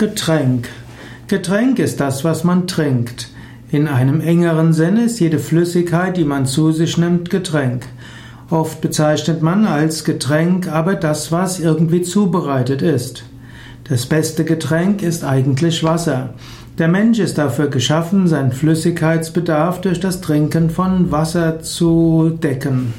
Getränk. Getränk ist das, was man trinkt. In einem engeren Sinne ist jede Flüssigkeit, die man zu sich nimmt, Getränk. Oft bezeichnet man als Getränk aber das, was irgendwie zubereitet ist. Das beste Getränk ist eigentlich Wasser. Der Mensch ist dafür geschaffen, seinen Flüssigkeitsbedarf durch das Trinken von Wasser zu decken.